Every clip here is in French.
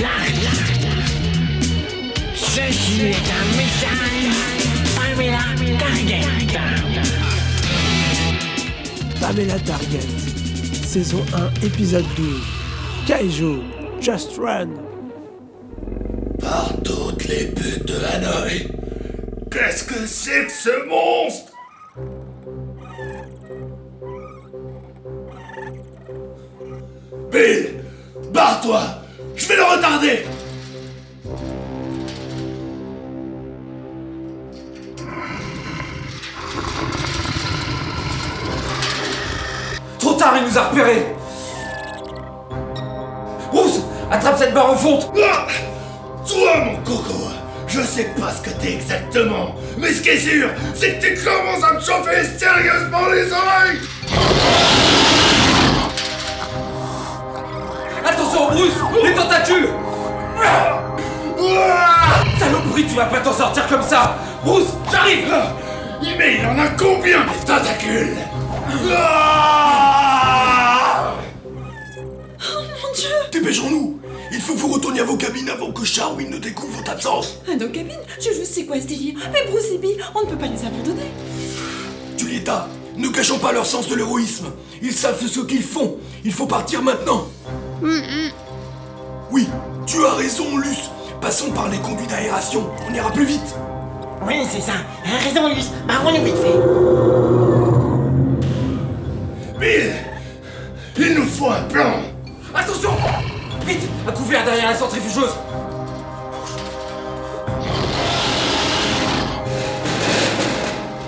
là. Ceci est un message. Pamela Target. Pamela Target, saison 1, épisode 12. Kaijo, Just Run. Par toutes les putes de Hanoï Qu'est-ce que c'est que ce monstre? Bill Barre-toi Je vais le retarder. Trop tard, il nous a repérés. Bruce Attrape cette barre en fonte. Ah Toi, mon coco. Je sais pas ce que t'es exactement, mais ce qui est sûr, c'est que tu commences à me chauffer sérieusement les oreilles Saloperie, tu vas pas t'en sortir comme ça Bruce, j'arrive Mais il en a combien des tentacules Ah Dépêchons-nous Il faut que vous retourniez à vos cabines avant que Charwin ne découvre votre absence À nos cabines Je veux c'est quoi ce délire Mais Bruce et Bill, on ne peut pas les abandonner Julieta, ne cachons pas leur sens de l'héroïsme. Ils savent ce qu'ils font. Il faut partir maintenant. Oui, tu as raison, Luce. Passons par les conduits d'aération. On ira plus vite. Oui, c'est ça. Raison, Luce. Barrons-nous vite fait. Bill Il nous faut un plan Attention Vite À couvert derrière la centrifugeuse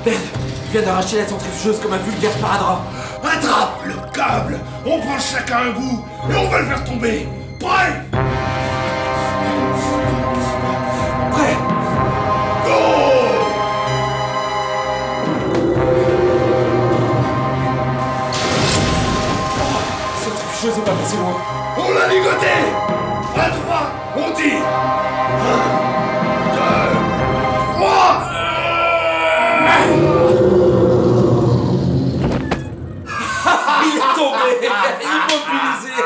Merde Il vient d'arracher la centrifugeuse comme un vulgaire sparadrap Attrape le câble On prend chacun un bout et on va le faire tomber Prêt? Immobilisé.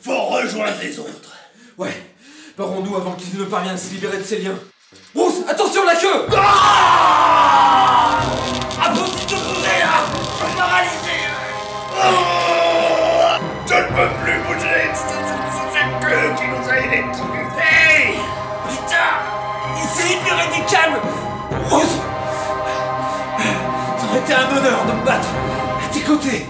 Faut rejoindre les autres Ouais, barrons-nous avant qu'il ne parvienne à se libérer de ses liens. Bruce, attention la queue. Ah de bouger là Je paralysé Ah Je ne peux plus bouger. C'est cette queue qui nous a électrocutés. Putain. Il s'est libéré du câble Bruce. Ça aurait été un honneur de me battre à tes côtés